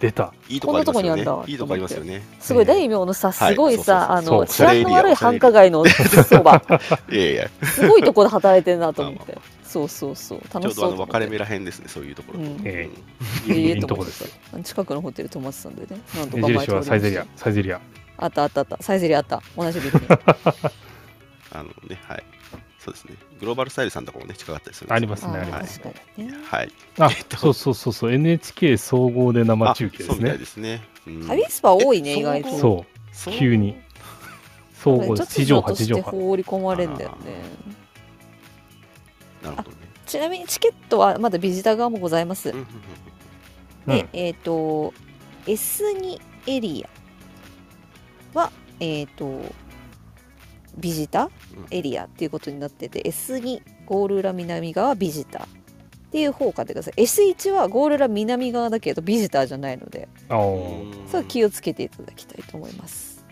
出た。いいとこありますよこんなとこにあんだね。いいとこありますよね。すごい大名のさすごいさ、はいあのそうそう治安の悪い繁華街のそば [LAUGHS] いやいや、すごいとこで働いてるなと思ってそうそうそう。ちょうどあの楽しそう。と思って分かれ目らへんですね、そういうところと。うん。ええ。えいいとこです。近くのホテル泊まってたんでね。なんと矢か前印はサイゼリア。サイゼリア。あったあったあった。サイゼリアあった。同じビルに。[LAUGHS] あのね、はい。そうですね。グローバルスタイルさんとかもね、近かったりするありますねあります。はい。あえっと。そうそうそうそう。NHK 総合で生あ中継ですそうみたいねですね。うん。スパ多いねえ意外と。そう。急に。総合地突上如として波地上波。放り込まれんだよねなるほどね。ちなみにチケットはまだビジター側もございます、うんうんうんでうん。えっ、と S2 エリアはえっ、とビジターエリアっていうことになってて S2 ゴール裏南側はビジターっていう方を買ってください。S1 はゴール裏南側だけどビジターじゃないのでそれは気をつけていただきたいと思います。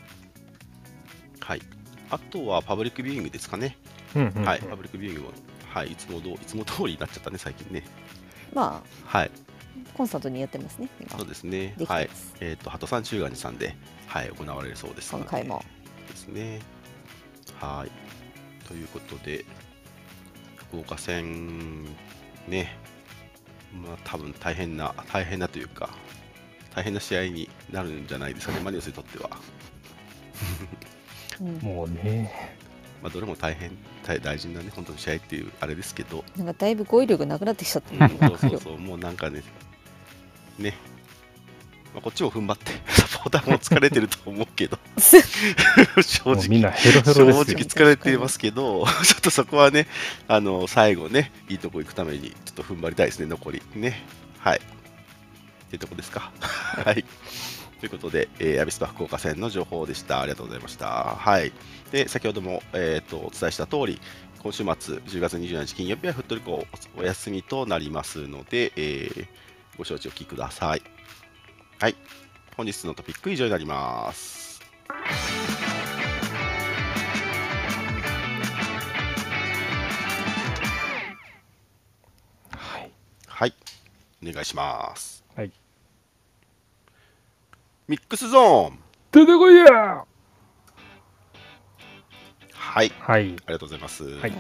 はい。あとはパブリックビューイングですかね。うんうんうん。はい。パブリックビューイングも、はい。いつもどういつも通りになっちゃったね、最近ね。まはい。あコンスタントにやってますね今そうですねでき。てはいえっ、と、鳩山中眼寺さんで、はい、行われるそうです。今回もですね。はい。ということで、福岡戦、ね、まあ、多分大変な、大変なというか、大変な試合になるんじゃないですかね、マリノスにとっては。[LAUGHS] うん、もうねまあ、どれも大変、大大事なね、本当に試合っていうあれですけど、なんかだいぶ語彙力なくなってきちゃったねそうそうそう、[LAUGHS] もうなんかね、ね、まあ、こっちも踏ん張って、[LAUGHS] サポーターも疲れてると思うけど、[LAUGHS] 正直、なヘロヘ正直疲れてますけど、ちょっとそこはね、あの最後ね、いいとこ行くために、ちょっと踏ん張りたいですね、残り。ね。はい。っていうとこですか。はい。ということで、えーアビスパ福岡戦の情報でした。ありがとうございました。はい。で、先ほども、えー、とお伝えした通り、今週末、10月27日金曜日はフットリコお休みとなりますので、えーご承知おきください。はい。本日のトピック以上になります。はいはい。お願いします。はい。ミックスゾーン。出てこいやはい。はいありがとうございます。ははいい、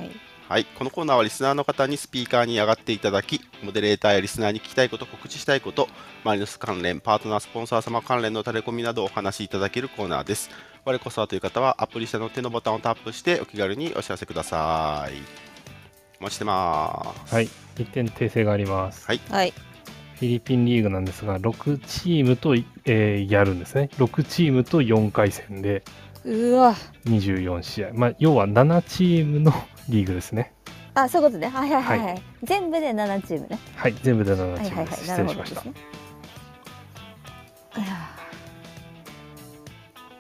はい、このコーナーはリスナーの方にスピーカーに上がっていただき、モデレーターやリスナーに聞きたいこと、告知したいこと、マリノス関連、パートナー、スポンサー様関連のタレコミなどをお話しいただけるコーナーです。我こそはという方は、アプリ下の手のボタンをタップしてお気軽にお知らせください。お待ちしてます。はい1点訂正があります、はいはい、フィリピンリーグなんですが6チームと、えーやるんですね。6チームと4回戦でうわ。24試合。まあ要は7チームのリーグですね。あそういうことね。はいはいはい、はい、全部で7チームね。はい全部で7はいはいチームです、はいなるほ失礼しました。ねいや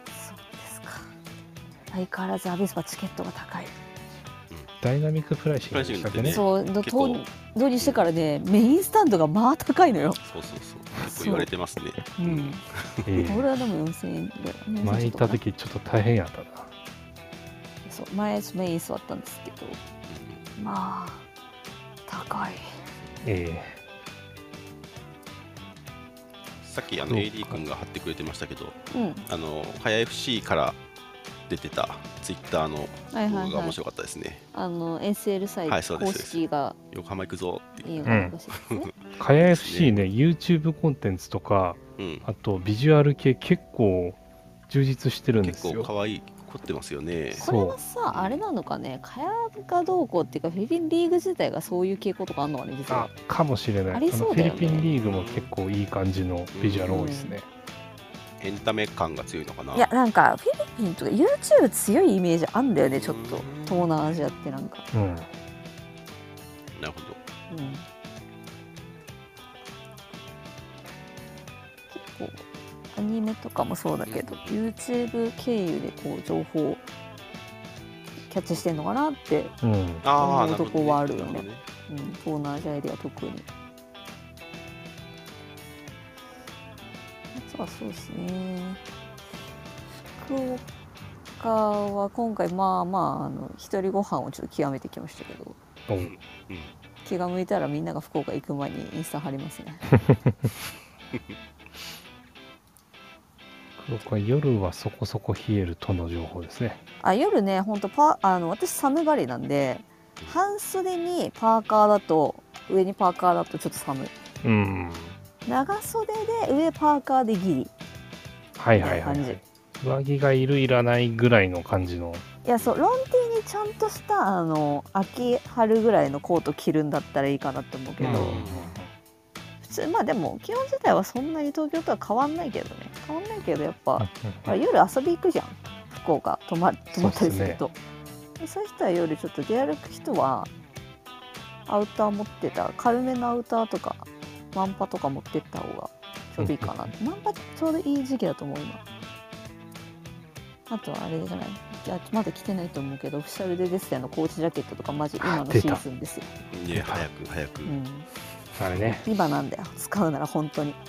そうですか。相変わらずアビスパチケットが高い、ダイナミックプライシングでしたっけね？ね。そう導導入してからねメインスタンドがまあ高いのよ、そうそうそう。結構言われてますね。うん、えー俺はでも4000円。ぐら前行った時ちょっと大変やったな。そう前メイン座ったんですけど。まあ高い。えさっきあの AD 君が貼ってくれてましたけど、うん。あの、かや FC から出てたツイッターのはいはいはい。動画が面白かったですね。あの SL サイトはいそうです公式が横浜行くぞっていう。かや FC ね YouTube コンテンツとかうん。あとビジュアル系結構充実してるんで結構すよ可愛い凝ってますよね。これはさあれなのかね？かやがどうこうっていうかフィリピンリーグ自体がそういう傾向とかあるのかね実あはかもしれない。ありそうだよね。のフィリピンリーグも結構いい感じのビジュアル多いですね、エンタメ感が強いのかな。いやなんかフィリピンとか YouTube 強いイメージあんだよねちょっと。うん東南アジアってなんか。うん。なるほど。うん。結構アニメとかもそうだけど YouTube 経由でこう情報をキャッチしてん。のかなって、思うとこはあるよねなほどうん、東南アジアエリア特にあとはそうですね。福岡は今回まあまああの一人ご飯をちょっと極めてきましたけど。おう。ん。気が向いたらみんなが福岡行く前にインスタ貼りますね。[LAUGHS] 僕は夜はそこそこ冷えるとの情報ですね。あ夜ねほんとパあの私寒がりなんで半袖にパーカーだと上にパーカーだとちょっと寒い。うん。長袖で上パーカーでギリ。はいはいはい、い。上着がいるいらないぐらいの感じの。いやそうロンティーにちゃんとしたあの秋春ぐらいのコート着るんだったらいいかなって思うけど、うん。普通まあでも気温自体はそんなに東京とは変わんないけどね。変わんないけどやっぱ、夜遊び行くじゃん。福岡泊ま泊まったりすると。そう,、そういう人は夜ちょっと出歩く人はアウター持ってた軽めのアウターとかマンパとか持ってった方がちょうどいいかな。[LAUGHS] マンパちょうどいい時期だと思う今。あとはあれじゃない？いやまだ着てないと思うけどオフィシャルで出てたのコーチジャケットとかマジ今のシーズンですよ、いや早く早く、うん、あれね。今なんだよ。使うなら本当に。[LAUGHS]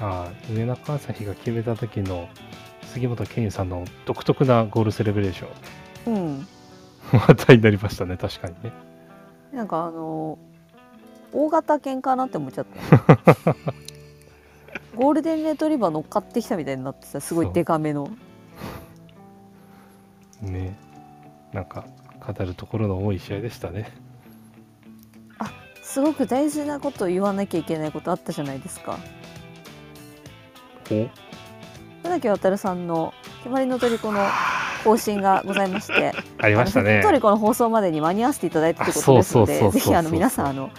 ああ、上中朝日が決めた時の杉本健佑さんの独特なゴールセレブレーション。うん話題になりましたね、確かにね。なんかあの大型犬かなって思っちゃった [LAUGHS] ゴールデンレトリバー乗っかってきたみたいになってさすごいデカめのね。なんか、語るところの多い試合でしたね。すごく大事なことを言わなきゃいけないことあったじゃないですかお？船木渉さんの「決まりのトリコ」の更新がございまして [LAUGHS] ありましたねト。リコの放送までに間に合わせていただいたということあですのでぜひあの皆さんあの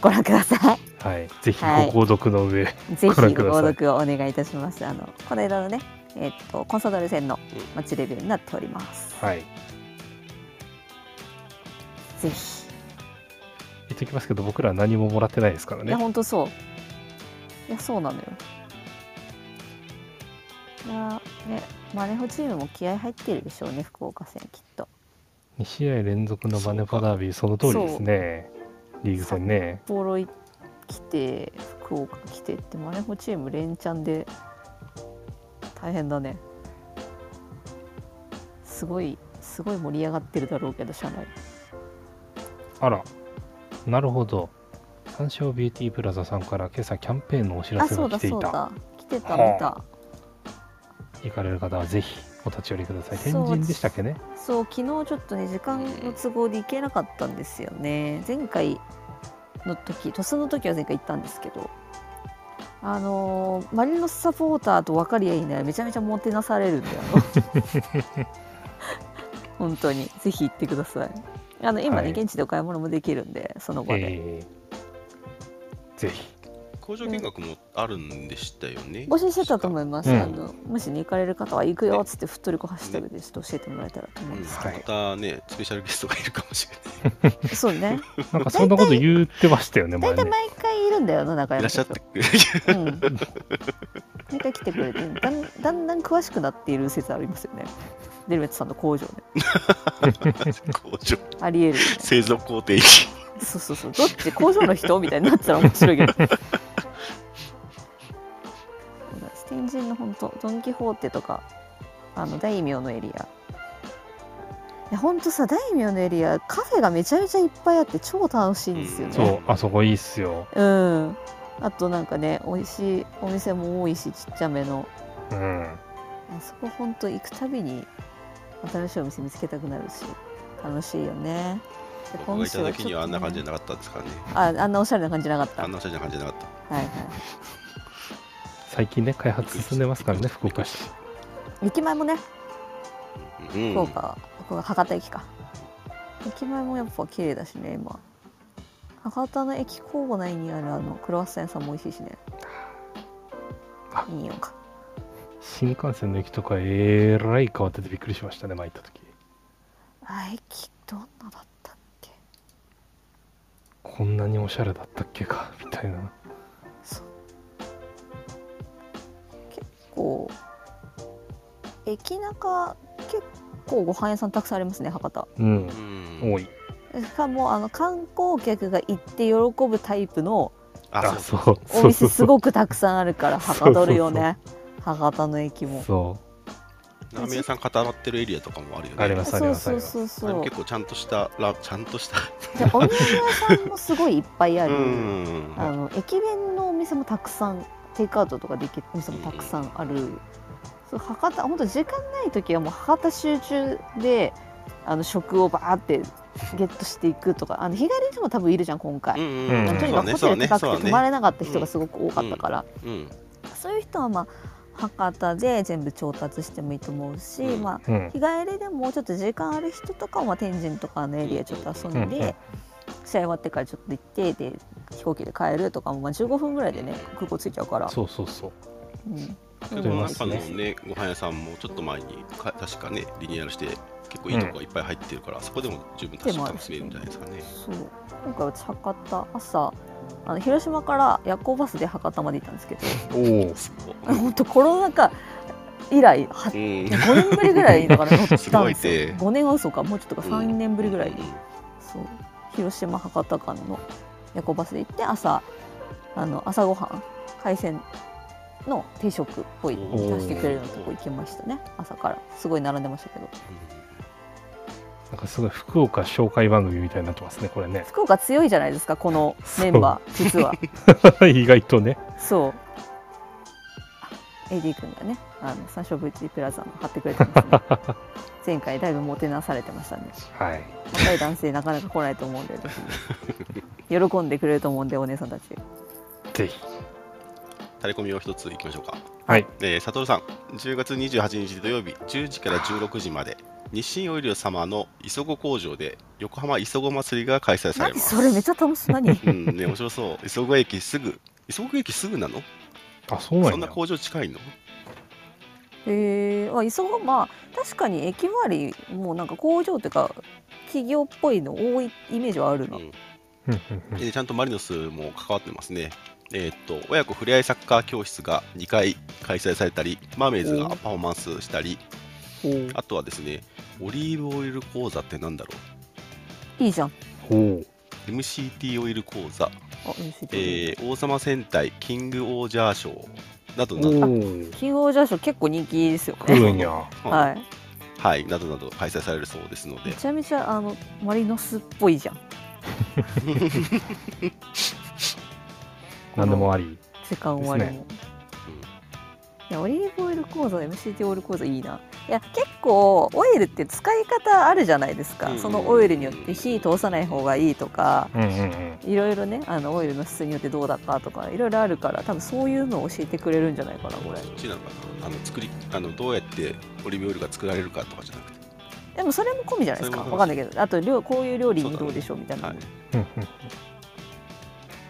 ご覧くださいはい。ぜひはいご購読の上。ぜひご購読をお願いいたします。あのこの間のね、えっとコンサドーレ戦のマッチレビューになっております。はい。ぜひ。言っときますけど、僕らは何ももらってないですからいやね。本当そう。いやそうなのよ。いやねマネホチームも気合入ってるでしょうね福岡戦きっと。2試合連続のバネパダービー、その通りですね。リーグ戦ね。札幌来て福岡来てってマネホチーム連チャンで大変だね。すごいすごい盛り上がってるだろうけど社内。あら、なるほど。三照ビューティープラザさんから今朝キャンペーンのお知らあそうだせが来ていた。そうだ来てたはあ見た。行かれる方はぜひお立ち寄りください。天神でしたっけね？そう昨日ちょっとね時間の都合で行けなかったんですよね。前回の時鳥栖の時は前回行ったんですけど。あのーマリノスサポーターと分かり合いにならめちゃめちゃもてなされるんだよ。[LAUGHS] 本当に。ぜひ行ってください。あの今ね、はい。現地でお買い物もできるんでその場で、えー、ぜひ。工場見学もあるんでしたよね。募集してたと思います、うん。あのもしに行かれる方は行くよっつってふっとりこハッシュタグでちょっと教えてもらえたらと思うんですけはいまたね、スペシャルゲストがいるかもしれない。ど、[LAUGHS] そうね。なんかそんなこと言ってましたよね、前ね。大体毎回いるんだよな中いら山社っしゃって。うん、毎回来てくれてだんだんだん詳しくなっている説ありますよね。デルメットさんの工場で工場、ありえるよね。製造工程に。そうそうそう。どっち工場の人？みたいになってたら面白いけどそうだ天神の本当ドン・キホーテとかあの大名のエリア。いや本当さ大名のエリアカフェがめちゃめちゃいっぱいあって超楽しいんですよね、そう、あそこいいっすよ。うん。あとなんかね美味しいお店も多いしちっちゃめの。うん。あそこ本当行くたびに新しいお店見つけたくなるし楽しいよね。で僕がいた時にはあんな感じじねゃなかったんですからね。ああんなおしゃれな感じなかった。あんなおしゃれな感じじゃなかった。はいはい最近ね、開発進んでますからね、福岡市。駅前もねうん。福岡、ここが博多駅か。駅前もやっぱ綺麗だしね今。博多の駅構内にあるあのクロワッサン屋さんも美味しいしね。あ。いいよか。新幹線の駅とかえらい変わっててびっくりしましたね、前行った時。あ駅どんなだったっけ？こんなにおしゃれだったっけか、みたいな。構駅中結構ご飯屋さんたくさんありますね博多うんう、ん。多い。しかもあの観光客が行って喜ぶタイプのあ、あ、そうそう。お店すくごくたくさんあるからはかどるよね博多の駅もそラーメン屋さん固まってるエリアとかもあるよね。ありますありますそうそうそうあそうれも結構ちゃんとしたラちゃんとした。でお土産屋さんもすごいいっぱいあうる、ん。あの駅弁のお店もたくさんテイクアウトとかできるお店もたくさんある。そう博多本当時間ない時はもう博多集中であの食をバーってゲットしていくとかあの日帰りでも多分いるじゃん今回、うんうんとにかくホテル高くて泊まれなかった人がすごく多かったから、うんそういう人はまあ博多で全部調達してもいいと思うし、うん。まあうん。日帰りでもちょっと時間ある人とかはまあ天神とかのエリアちょっと遊んで、うんうん試合終わってからちょっと行ってで飛行機で帰るとかもまあ15分ぐらいでね空港着いちゃうから。そうそうそう。うん。でもなんかのねご飯屋さんもちょっと前にか確かねリニューアルして結構いいとこがいっぱい入ってるから、そこでも十分確か楽しめるんじゃないですかね。そう。今回私博多朝あの広島から夜行バスで博多まで行ったんですけど。おおそう本当コロナ禍以来はうん。5年ぶりぐらいだから乗ったんですよ。[LAUGHS] すごいね5年は嘘か。もうちょっとか。うん。3年ぶりぐらい、うん。そう広島博多間の夜行バスで行って朝あの朝ごはん海鮮の定食っぽい出してくれるようなとこ行きましたね。朝から。すごい並んでましたけど。なんかすごい福岡紹介番組みたいになってますねこれね。福岡強いじゃないですかこのメンバー実は。[LAUGHS] 意外とね。そう。あ AD 君がねあの三勝 VT プラザの貼ってくれてますね。[LAUGHS] 前回だいぶもてなされてましたね。はい。若い男性なかなか来ないと思うんで喜んでくれると思うんでお姉さんたち。ぜひ。タレコミを一ついきましょうか。はい。えー、佐藤さん、10月28日土曜日、10時から16時まで、日清オイル様の磯子工場で横浜磯子祭りが開催され何ます。それめっちゃ楽しい何？うんね、面白そう。磯子駅すぐ、磯子駅すぐなの？あそうなんや。そんな工場近いの？へえー、あ磯子まあ確かに駅周りもうなんか工場っていうか企業っぽいの多いイメージはあるの、うん。うんうんうん。でちゃんとマリノスも関わってますね。えーっと親子ふれあいサッカー教室が2回開催されたり、マーメイズがパフォーマンスしたり、おーあとはですね、オリーブオイル講座ってなんだろいいじゃん。おおう ?MCT オイル講座、えー王様戦隊キングオージャー賞。などなおど、おキングオージャーショー結構人気ですよね。はい。はい、などなど開催されるそうですので。め、ちゃめちゃあのマリノスっぽいじゃん。[LAUGHS] 何でもあり。時間終わりも、いやオリーブオイル講座 MCT オイル講座いいないや結構オイルって使い方あるじゃないですか、うんそのオイルによって火通さない方がいいとかうんうんうん。いろいろねあのオイルの質によってどうだかとかいろいろあるから多分そういうのを教えてくれるんじゃないかなこれ。こっちなのかなあの作りあのどうやってオリーブオイルが作られるかとかじゃなくて、でもそれも込みじゃないですか。わかんないけどあと料こういう料理にどうでしょうみたいな、はい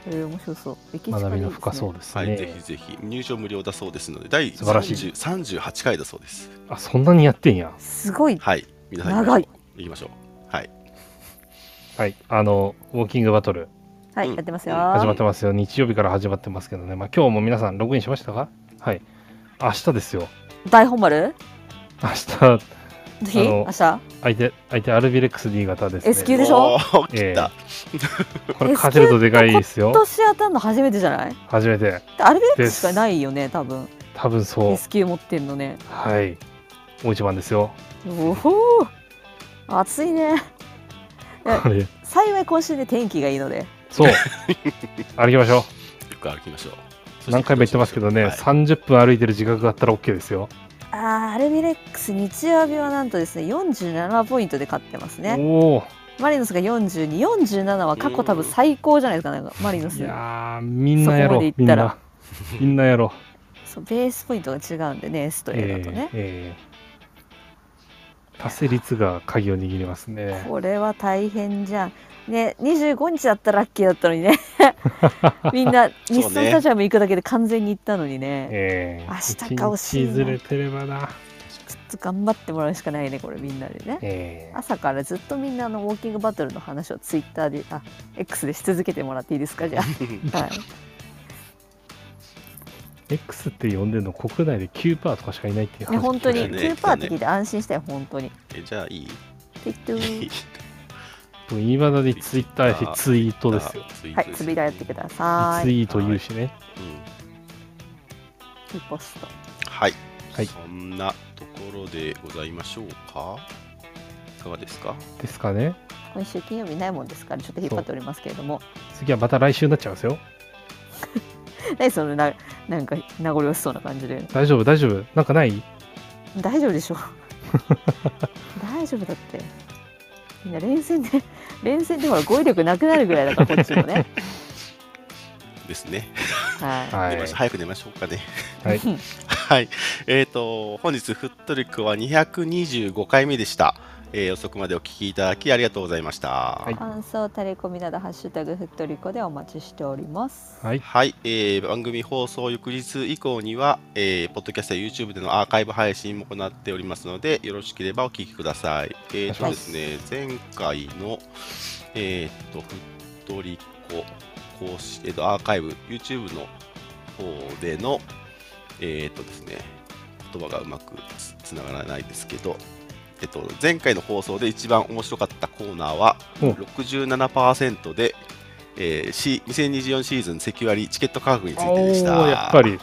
えー面白そう。歴史学び深そうですはい、ぜねひぜひ。入場無料だそうですので、第素晴らしい。30 38回だそうです。あそんなにやってんや。すごい。はい、皆さん長い。行きましょう。はい、はい。あのウォーキングバトル。はい、うん。やってますよ、始まってますよ。日曜日から始まってますけどね。まあ今日も皆さんログインしましたか？はい。明日ですよ。大本丸？明日ぜひあの明日相手相手アルビレックス D 型ですね。S 級でしょ？おー来た、これ勝てるとでかいですよ。今年当たるの初めてじゃない？初めて。でアルビレックスしかないよね多分。多分そう。S 級持ってんのね。はい。大一番ですよ。おお暑いね。幸い今週で天気がいいので。そう。歩きましょ [LAUGHS] よく歩きましょう。う何回も言ってますけどね、はい。30分歩いてる自覚があったら OK ですよ、アルビレックス日曜日はなんとですね47ポイントで勝ってますね。マリノスが4247は過去多分最高じゃないですかなんかマリノス。いやーみんなやろそこまでうみん行ったら。な。みんなやろそうベースポイントが違うんでね S とう A だとね、えー。達成率が鍵を握りますね。これは大変じゃんね25日だったらラッキーだったのにね。[LAUGHS] みんな日産スタジアム行くだけで完全に行ったのにね。え明ー、日か惜しいずれてればな。ちょっと頑張ってもらうしかないねこれみんなでね。えー朝からずっとみんなあのウォーキングバトルの話をツイッターであ X でし続けてもらっていいですか？じゃあ、はい、X って呼んでるの国内で9%とかしかいないっていうね。話本当に。そうだね9%って聞いて安心したよ本当に。えじゃあいい？[LAUGHS] てっとー僕いまだにツイッターしツイートですよ。ツイートですはいつぶやいてください。ツイート言うしね。うん。リポストはい、はい。そんなところでございましょうか？いかがですか？ですかね。今週金曜日ないもんですからちょっと引っ張っておりますけれども。次はまた来週になっちゃうんですよ。[LAUGHS] 何そのななんか名残惜しそうな感じで。大丈夫大丈夫。なんかない？大丈夫でしょ。[LAUGHS] 大丈夫だってみんな連戦で [LAUGHS] 連戦でほら語彙力なくなるぐらいだから [LAUGHS] こっちもねですね。はい、早く寝ましょうかね。はい [LAUGHS] はい。えっ、と、本日、フットリックは225回目でした。えー遅くまでお聞きいただきありがとうございました。い感想タレコミなどハッシュタグふっとりこでお待ちしておりますはい。はい、えー番組放送翌日以降には、えーポッドキャストや YouTube でのアーカイブ配信も行っておりますので、よろしければお聞きください。えーとはいですね、前回の、えー、と、フットリコ公式、えーと、アーカイブ、YouTube の方での、えーとですね、言葉がうまくつつながらないですけど、えっと、前回の放送で一番面白かったコーナーはお67%で、えー、シ2024シーズンセキュアリチケット価格についおてでした。ーやっぱり、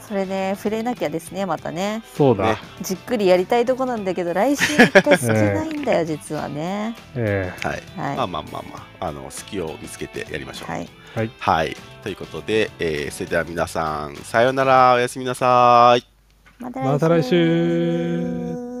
それね触れなきゃですねまたねそうだ。ねじっくりやりたいとこなんだけど来週一回少ないんだよ実はねえはい。はいまあまあまあまあ、あの隙を見つけてやりましょう。はいーはい。はい。ということで、えーそれでは皆さん、さようなら、おやすみなさい。またまた来週